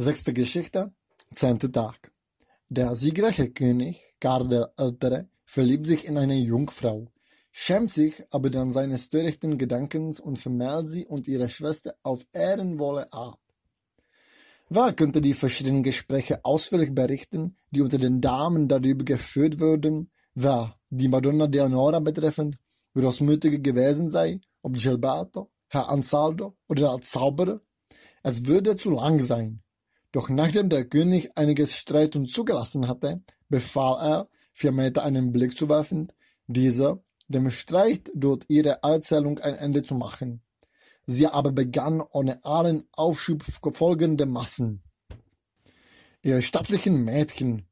Sechste Geschichte, zehnter Tag. Der siegreiche König, Karl der Ältere, verliebt sich in eine Jungfrau, schämt sich aber dann seines törichten Gedankens und vermählt sie und ihre Schwester auf ehrenvolle Art. Wer könnte die verschiedenen Gespräche ausführlich berichten, die unter den Damen darüber geführt würden, wer die Madonna Leonora betreffend großmütige gewesen sei, ob Gilberto, Herr Ansaldo oder der Zauberer? Es würde zu lang sein. Doch nachdem der König einiges Streiten zugelassen hatte, befahl er, vier Meter einen Blick zu werfen, dieser dem Streit durch ihre Erzählung ein Ende zu machen. Sie aber begann ohne allen Aufschub folgende Massen. Ihr stattlichen Mädchen,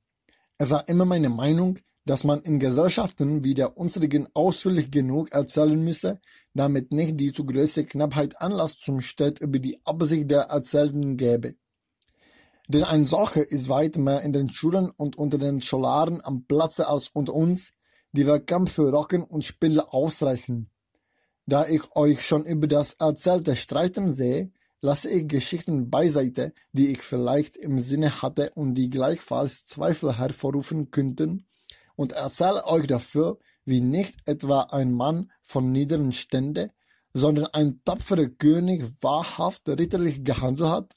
es war immer meine Meinung, dass man in Gesellschaften wie der unsrigen ausführlich genug erzählen müsse, damit nicht die zu große Knappheit Anlass zum Streit über die Absicht der Erzählten gäbe. Denn ein solcher ist weit mehr in den Schulen und unter den Scholaren am Platze als unter uns, die wir Kampf für Rocken und Spiele ausreichen. Da ich euch schon über das Erzählte streiten sehe, lasse ich Geschichten beiseite, die ich vielleicht im Sinne hatte und die gleichfalls Zweifel hervorrufen könnten, und erzähle euch dafür, wie nicht etwa ein Mann von niederen Stände, sondern ein tapferer König wahrhaft ritterlich gehandelt hat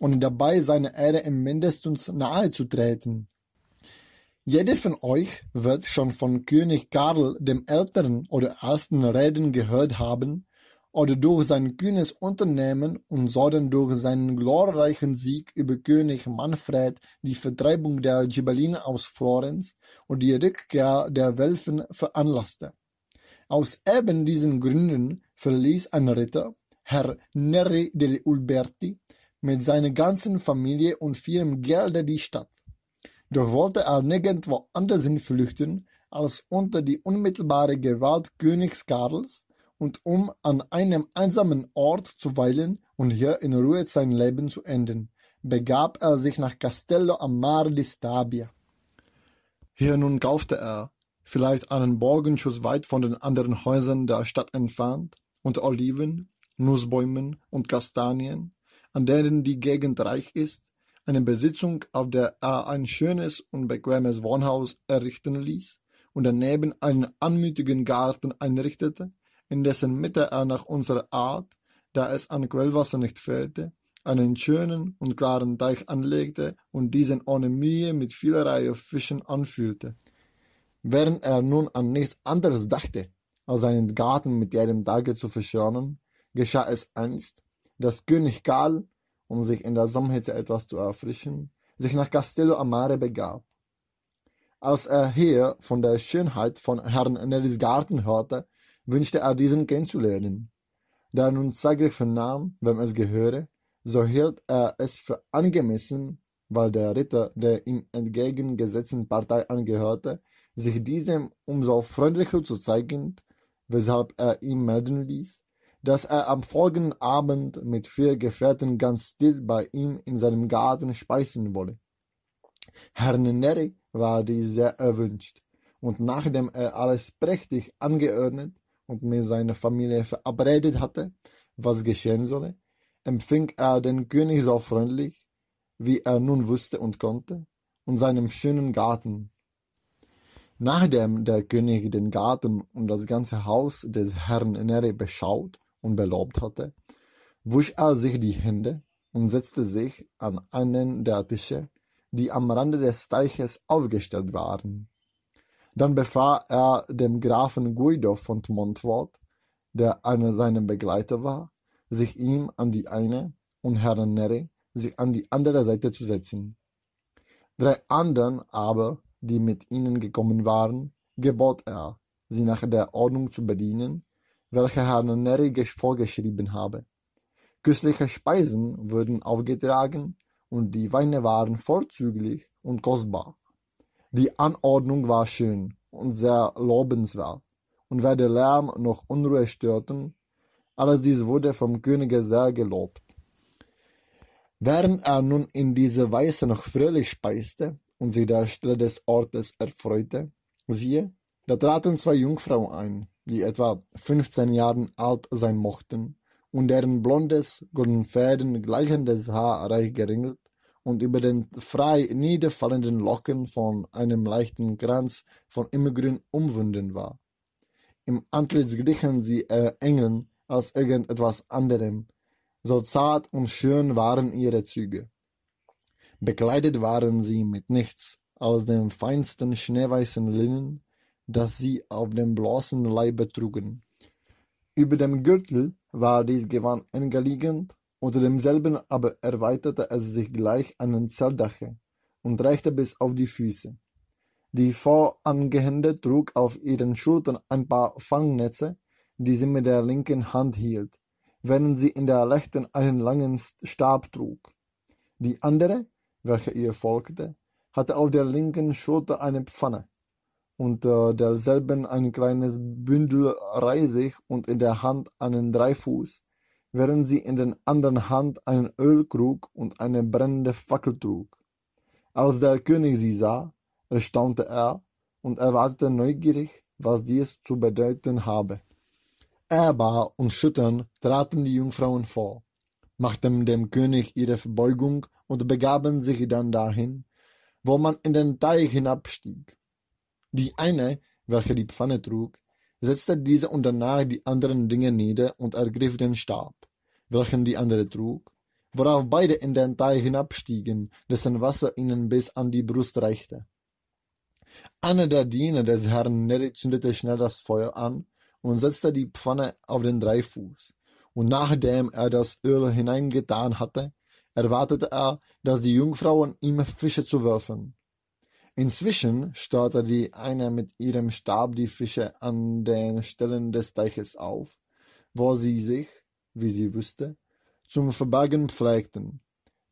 und dabei seiner Ehre im mindestens nahe zu treten. Jeder von euch wird schon von König Karl dem Älteren oder ersten Reden gehört haben oder durch sein kühnes Unternehmen und sodann durch seinen glorreichen Sieg über König Manfred die Vertreibung der Ghibellinen aus Florenz und die Rückkehr der Welfen veranlasste. Aus eben diesen Gründen verließ ein Ritter, Herr Neri degli Ulberti, mit seiner ganzen Familie und vielem Gelde die Stadt. Doch wollte er nirgendwo andershin flüchten, als unter die unmittelbare Gewalt Königs Karls und um an einem einsamen Ort zu weilen und hier in Ruhe sein Leben zu enden, begab er sich nach Castello am Mare di Stabia. Hier nun kaufte er, vielleicht einen Borgenschuss weit von den anderen Häusern der Stadt entfernt, unter Oliven, Nussbäumen und Kastanien, an denen die Gegend reich ist, eine Besitzung, auf der er ein schönes und bequemes Wohnhaus errichten ließ und daneben einen anmutigen Garten einrichtete, in dessen Mitte er nach unserer Art, da es an Quellwasser nicht fehlte, einen schönen und klaren Teich anlegte und diesen ohne Mühe mit vielerlei Fischen anfüllte. Während er nun an nichts anderes dachte, als seinen Garten mit jedem Tage zu verschönern, geschah es einst, dass König Karl um sich in der Sommerhitze etwas zu erfrischen, sich nach Castello Amare begab. Als er hier von der Schönheit von Herrn Neris Garten hörte, wünschte er diesen kennenzulernen. Da er nun zeitlich vernahm, wem es gehöre, so hielt er es für angemessen, weil der Ritter der ihm entgegengesetzten Partei angehörte, sich diesem umso freundlicher zu zeigen, weshalb er ihm melden ließ, dass er am folgenden Abend mit vier Gefährten ganz still bei ihm in seinem Garten speisen wolle. Herr Neri war dies sehr erwünscht, und nachdem er alles prächtig angeordnet und mit seiner Familie verabredet hatte, was geschehen solle, empfing er den König so freundlich, wie er nun wusste und konnte, und seinem schönen Garten. Nachdem der König den Garten und das ganze Haus des Herrn Neri beschaut und belobt hatte, wusch er sich die Hände und setzte sich an einen der Tische, die am Rande des Teiches aufgestellt waren. Dann befahl er dem Grafen Guido von Montfort, der einer seiner Begleiter war, sich ihm an die eine und Herrn Neri sich an die andere Seite zu setzen. Drei anderen aber, die mit ihnen gekommen waren, gebot er, sie nach der Ordnung zu bedienen welche Herrn Neri vorgeschrieben habe. Köstliche Speisen wurden aufgetragen und die Weine waren vorzüglich und kostbar. Die Anordnung war schön und sehr lobenswert, und weder Lärm noch Unruhe störten, alles dies wurde vom Könige sehr gelobt. Während er nun in dieser Weise noch fröhlich speiste und sich der Stille des Ortes erfreute, siehe, da traten zwei Jungfrauen ein, die etwa fünfzehn Jahren alt sein mochten und deren blondes, golden Fäden gleichendes Haar reich geringelt und über den frei niederfallenden Locken von einem leichten Kranz von immergrün umwunden war. Im Antlitz glichen sie eher Engeln als irgendetwas anderem, so zart und schön waren ihre Züge. Bekleidet waren sie mit nichts als dem feinsten schneeweißen Linnen, das sie auf dem bloßen Leibe trugen. Über dem Gürtel war dies Gewand enger liegend, unter demselben aber erweiterte es sich gleich einem Zeltdache und reichte bis auf die Füße. Die Vorangehende trug auf ihren Schultern ein paar Fangnetze, die sie mit der linken Hand hielt, während sie in der rechten einen langen Stab trug. Die andere, welche ihr folgte, hatte auf der linken Schulter eine Pfanne, unter derselben ein kleines Bündel Reisig und in der Hand einen Dreifuß, während sie in der anderen Hand einen Ölkrug und eine brennende Fackel trug. Als der König sie sah, erstaunte er und erwartete neugierig, was dies zu bedeuten habe. Ehrbar und schütternd traten die Jungfrauen vor, machten dem König ihre Verbeugung und begaben sich dann dahin, wo man in den Teich hinabstieg. Die eine, welche die Pfanne trug, setzte diese und danach die anderen Dinge nieder und ergriff den Stab, welchen die andere trug, worauf beide in den Teich hinabstiegen, dessen Wasser ihnen bis an die Brust reichte. Einer der Diener des Herrn Neri zündete schnell das Feuer an und setzte die Pfanne auf den Dreifuß, und nachdem er das Öl hineingetan hatte, erwartete er, dass die Jungfrauen ihm Fische zu werfen. Inzwischen starrte die eine mit ihrem Stab die Fische an den Stellen des Teiches auf, wo sie sich, wie sie wusste, zum Verbergen pflegten.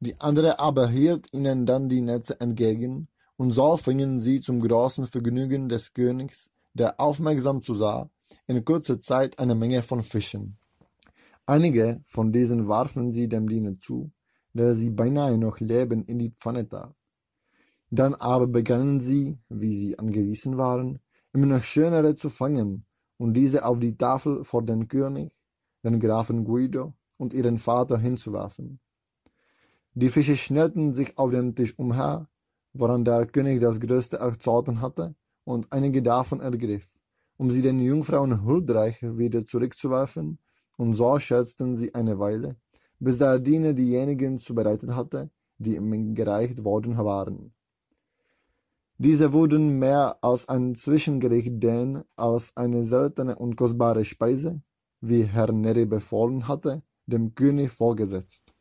Die andere aber hielt ihnen dann die Netze entgegen, und so fingen sie zum großen Vergnügen des Königs, der aufmerksam zusah, in kurzer Zeit eine Menge von Fischen. Einige von diesen warfen sie dem Diener zu, der sie beinahe noch lebend in die Pfanne tat. Dann aber begannen sie, wie sie angewiesen waren, immer noch schönere zu fangen und diese auf die Tafel vor den König, den Grafen Guido und ihren Vater hinzuwerfen. Die Fische schnellten sich auf dem Tisch umher, woran der König das größte Erzoten hatte, und einige davon ergriff, um sie den Jungfrauen huldreich wieder zurückzuwerfen, und so scherzten sie eine Weile, bis der Diener diejenigen zubereitet hatte, die ihm gereicht worden waren. Diese wurden mehr als ein Zwischengericht denn als eine seltene und kostbare Speise, wie Herr Neri befohlen hatte, dem König vorgesetzt.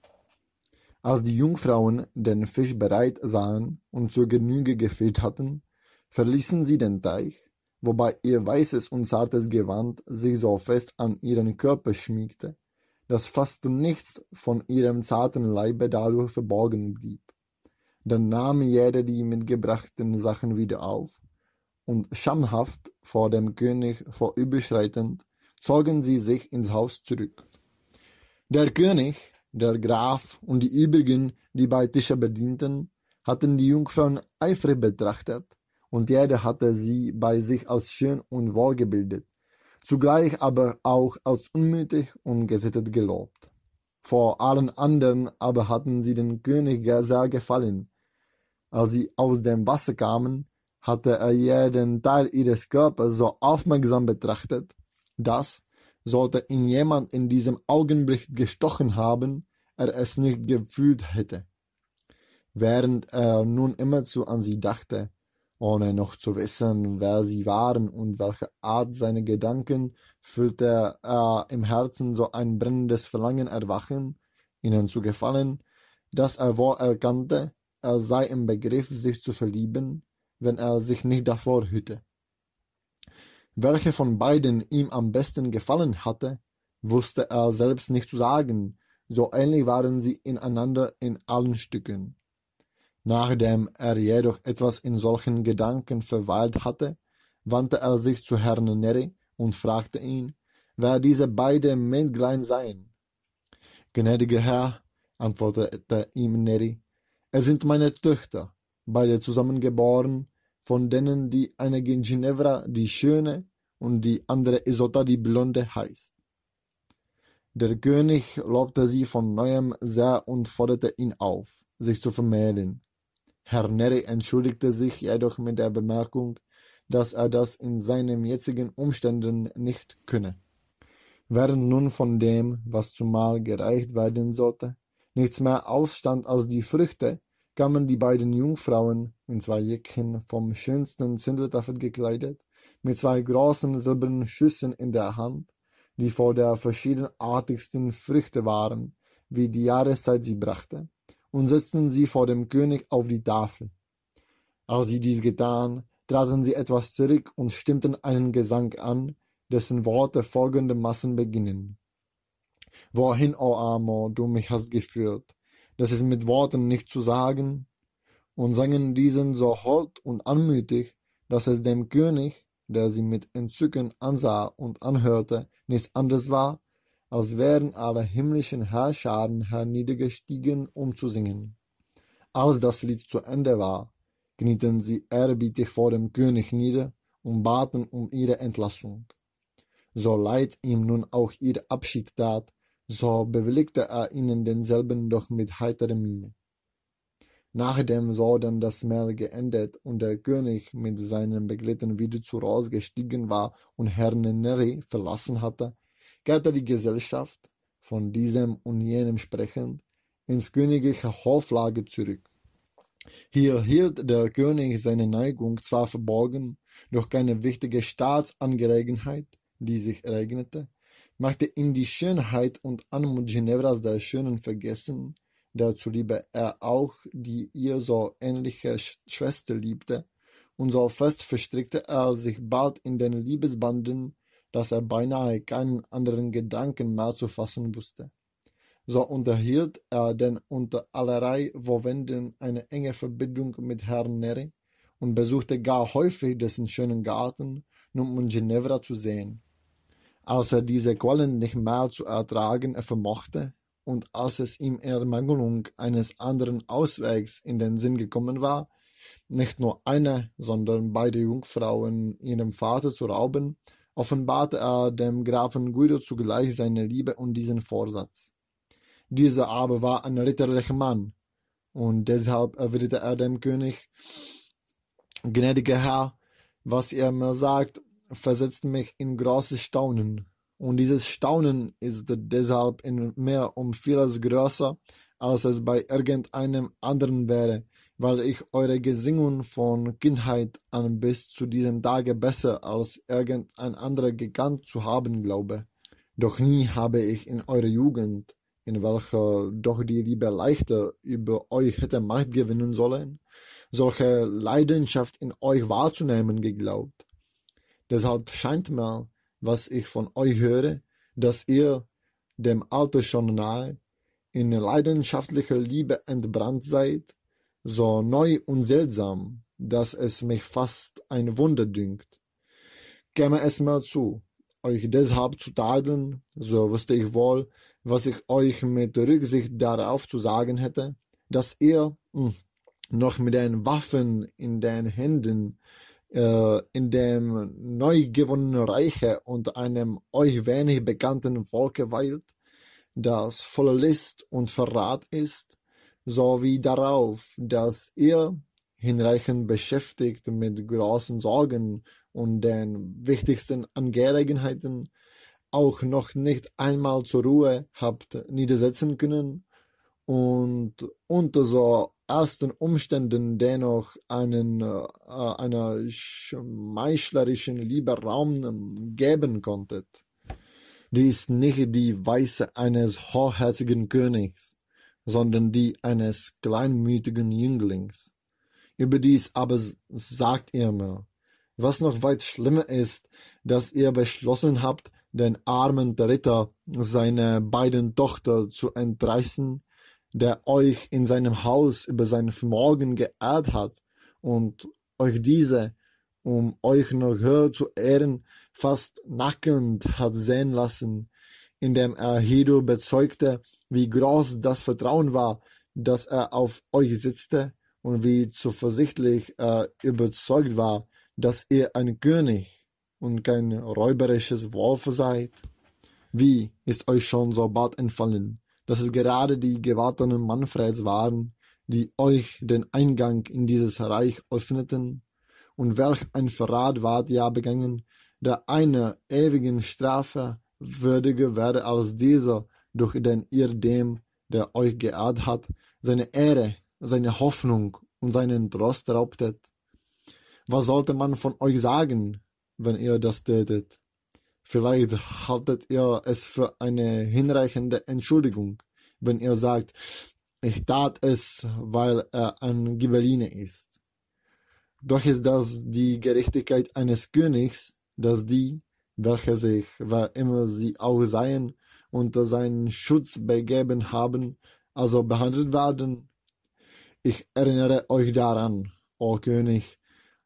Als die Jungfrauen den Fisch bereit sahen und zur Genüge gefüllt hatten, verließen sie den Teich, wobei ihr weißes und zartes Gewand sich so fest an ihren Körper schmiegte, dass fast nichts von ihrem zarten Leibe dadurch verborgen blieb. Dann nahm jeder die mitgebrachten Sachen wieder auf, und schamhaft vor dem König vorüberschreitend, zogen sie sich ins Haus zurück. Der König, der Graf und die übrigen, die bei Tische bedienten, hatten die Jungfrauen eifrig betrachtet, und jeder hatte sie bei sich als schön und wohlgebildet zugleich aber auch als unmütig und gesittet gelobt. Vor allen anderen aber hatten sie den König sehr gefallen. Als sie aus dem Wasser kamen, hatte er jeden Teil ihres Körpers so aufmerksam betrachtet, dass, sollte ihn jemand in diesem Augenblick gestochen haben, er es nicht gefühlt hätte. Während er nun immerzu an sie dachte, ohne noch zu wissen, wer sie waren und welche Art seine Gedanken, fühlte er im Herzen so ein brennendes Verlangen erwachen, ihnen zu gefallen, dass er wohl erkannte, er sei im Begriff, sich zu verlieben, wenn er sich nicht davor hüte. Welche von beiden ihm am besten gefallen hatte, wusste er selbst nicht zu sagen, so ähnlich waren sie ineinander in allen Stücken. Nachdem er jedoch etwas in solchen Gedanken verweilt hatte, wandte er sich zu Herrn Neri und fragte ihn, wer diese beiden Mägdlein seien. Gnädiger Herr, antwortete ihm Neri, es sind meine Töchter, beide zusammengeboren, von denen die eine Ginevra die Schöne und die andere Isotta die Blonde heißt. Der König lobte sie von neuem sehr und forderte ihn auf sich zu vermählen. Herr Neri entschuldigte sich jedoch mit der Bemerkung, dass er das in seinen jetzigen Umständen nicht könne. Während nun von dem, was zumal gereicht werden sollte, nichts mehr ausstand als die Früchte, kamen die beiden Jungfrauen, in zwei Jäckchen vom schönsten Zindeltaffet gekleidet, mit zwei großen silbernen Schüsseln in der Hand, die vor der verschiedenartigsten Früchte waren, wie die Jahreszeit sie brachte, und setzten sie vor dem König auf die Tafel. Als sie dies getan, traten sie etwas zurück und stimmten einen Gesang an, dessen Worte folgendermaßen beginnen. Wohin, o Amor, du mich hast geführt, das ist mit Worten nicht zu sagen, und sangen diesen so hold und anmutig, dass es dem König, der sie mit Entzücken ansah und anhörte, nichts anderes war, als wären alle himmlischen Herrscharen herniedergestiegen, um zu singen. Als das Lied zu Ende war, knieten sie ehrerbietig vor dem König nieder und baten um ihre Entlassung. So leid ihm nun auch ihr Abschied tat, so bewilligte er ihnen denselben doch mit heiterer Miene. Nachdem so dann das Mahl geendet und der König mit seinen Begleitern wieder zu Ross gestiegen war und Herrn Neri verlassen hatte, kehrte die Gesellschaft, von diesem und jenem sprechend, ins königliche Hoflager zurück. Hier hielt der König seine Neigung zwar verborgen, doch keine wichtige Staatsangelegenheit, die sich ereignete, machte ihn die Schönheit und Anmut Ginevras der Schönen vergessen, der zuliebe er auch die ihr so ähnliche Schwester liebte, und so fest verstrickte er sich bald in den Liebesbanden, dass er beinahe keinen anderen Gedanken mehr zu fassen wusste. So unterhielt er denn unter allerlei Vorwänden eine enge Verbindung mit Herrn Neri und besuchte gar häufig dessen schönen Garten, um Ginevra zu sehen. Als er diese Qualen nicht mehr zu ertragen vermochte und als es ihm Ermangelung eines anderen Auswegs in den Sinn gekommen war, nicht nur eine, sondern beide Jungfrauen ihrem Vater zu rauben, offenbarte er dem Grafen Guido zugleich seine Liebe und diesen Vorsatz. Dieser aber war ein ritterlicher Mann, und deshalb erwiderte er dem König, gnädiger Herr, was ihr mir sagt, versetzt mich in großes Staunen, und dieses Staunen ist deshalb in mir um vieles größer, als es bei irgendeinem anderen wäre, weil ich eure Gesinnung von Kindheit an bis zu diesem Tage besser als irgendein anderer gekannt zu haben glaube. Doch nie habe ich in eurer Jugend in welcher doch die Liebe leichter über euch hätte Macht gewinnen sollen, solche Leidenschaft in euch wahrzunehmen geglaubt. Deshalb scheint mir, was ich von euch höre, dass ihr, dem Alter schon nahe, in leidenschaftlicher Liebe entbrannt seid, so neu und seltsam, dass es mich fast ein Wunder dünkt. Käme es mir zu, euch deshalb zu tadeln, so wüsste ich wohl, was ich euch mit Rücksicht darauf zu sagen hätte, dass ihr mh, hm, noch mit den Waffen in den Händen in dem neu gewonnenen Reiche und einem euch wenig bekannten Volke weilt, das voller List und Verrat ist, sowie darauf, dass ihr hinreichend beschäftigt mit großen Sorgen und den wichtigsten Angelegenheiten auch noch nicht einmal zur Ruhe habt niedersetzen können und unter so ersten Umständen dennoch einen, äh, einer schmeichlerischen Liebe Raum geben konntet. Die ist nicht die Weise eines hochherzigen Königs, sondern die eines kleinmütigen Jünglings. Überdies aber sagt ihr mir, was noch weit schlimmer ist, dass ihr beschlossen habt, den armen Ritter seine beiden Tochter zu entreißen, der euch in seinem Haus über sein Vermögen geehrt hat und euch diese, um euch noch höher zu ehren, fast nackend hat sehen lassen, indem er Hido bezeugte, wie groß das Vertrauen war, das er auf euch setzte und wie zuversichtlich er überzeugt war, dass ihr ein König und kein räuberisches Wolf seid? Wie ist euch schon so bald entfallen, dass es gerade die gewarteten Manfreds waren, die euch den Eingang in dieses Reich öffneten? Und welch ein Verrat ward ja begangen, der einer ewigen Strafe würdiger werde als dieser, durch den ihr dem, der euch geehrt hat, seine Ehre, seine Hoffnung und seinen Trost raubtet. Was sollte man von euch sagen, wenn ihr das tätet? Vielleicht haltet ihr es für eine hinreichende Entschuldigung, wenn ihr sagt, ich tat es, weil er ein Gibeline ist. Doch ist das die Gerechtigkeit eines Königs, dass die, welche sich, wer immer sie auch seien, unter seinen Schutz begeben haben, also behandelt werden. Ich erinnere euch daran, o König,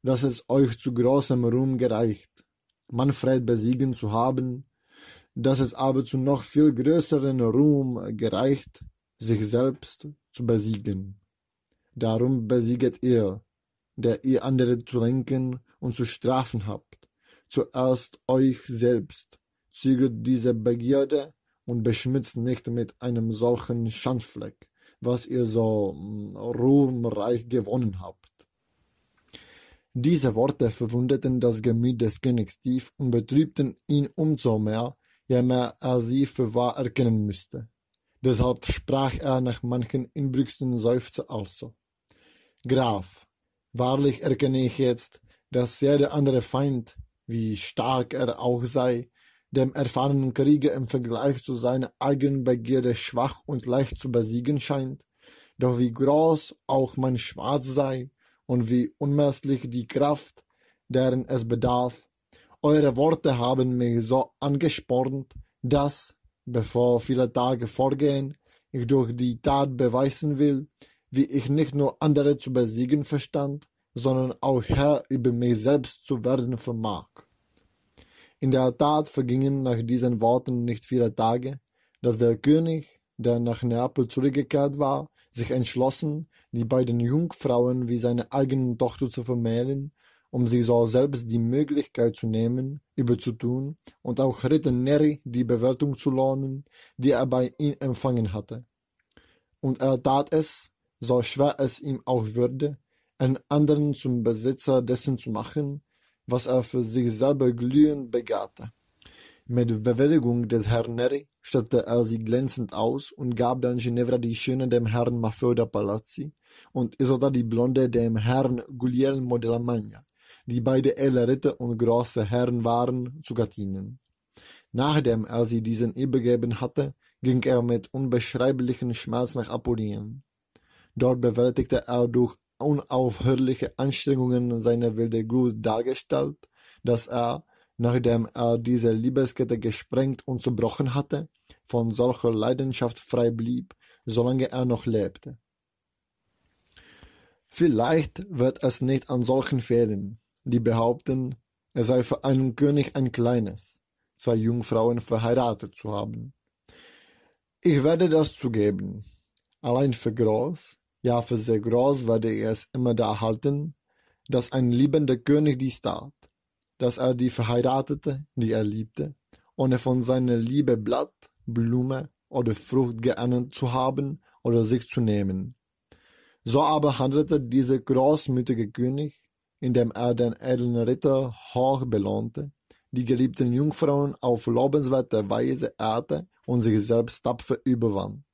dass es euch zu großem Ruhm gereicht, Manfred besiegen zu haben, dass es aber zu noch viel größeren Ruhm gereicht, sich selbst zu besiegen. Darum besieget ihr, der ihr andere zu lenken und zu strafen habt, zuerst euch selbst, zügelt diese Begierde und beschmitzt nicht mit einem solchen Schandfleck, was ihr so mm, ruhmreich gewonnen habt. Diese Worte verwundeten das Gemüt des Königs tief und betrübten ihn umso mehr, je mehr er sie für wahr erkennen müsste. Deshalb sprach er nach manchen inbrünstigsten Seufzer also. Graf, wahrlich erkenne ich jetzt, dass jeder andere Feind, wie stark er auch sei, dem erfahrenen Krieger im Vergleich zu seiner eigenen Begierde schwach und leicht zu besiegen scheint, doch wie groß auch mein Schwarz sei, und wie unmesslich die Kraft, deren es bedarf. Eure Worte haben mich so angespornt, dass, bevor viele Tage vorgehen, ich durch die Tat beweisen will, wie ich nicht nur andere zu besiegen verstand, sondern auch Herr über mich selbst zu werden vermag. In der Tat vergingen nach diesen Worten nicht viele Tage, dass der König, der nach Neapel zurückgekehrt war, sich entschlossen, die beiden Jungfrauen wie seine eigene Tochter zu vermählen, um sie so selbst die Möglichkeit zu nehmen, überzutun und auch Ritter Neri die Bewertung zu lohnen, die er bei ihm empfangen hatte. Und er tat es, so schwer es ihm auch würde, einen anderen zum Besitzer dessen zu machen, was er für sich selber glühend begehrte. Mit Bewilligung des Herrn Neri stattete er sie glänzend aus und gab dann Ginevra die Schöne dem Herrn Maffeo da Palazzi und Isotta die Blonde dem Herrn Guglielmo della Magna, die beide edle Ritter und große Herren waren, zu Gattinen. Nachdem er sie diesen übergeben hatte, ging er mit unbeschreiblichem Schmerz nach Apulien. Dort bewältigte er durch unaufhörliche Anstrengungen seine wilde Glut dargestellt, dass er, nachdem er diese Liebeskette gesprengt und zerbrochen hatte, von solcher Leidenschaft frei blieb, solange er noch lebte. Vielleicht wird es nicht an solchen fehlen, die behaupten, er sei für einen König ein kleines, zwei Jungfrauen verheiratet zu haben. Ich werde das zugeben. Allein für groß, ja für sehr groß werde ich es immer da halten, dass ein liebender König dies tat dass er die Verheiratete, die er liebte, ohne von seiner Liebe Blatt, Blume oder Frucht geerntet zu haben oder sich zu nehmen. So aber handelte dieser großmütige König, indem er den edlen Ritter hoch belohnte, die geliebten Jungfrauen auf lobenswerte Weise ehrte und sich selbst tapfer überwand.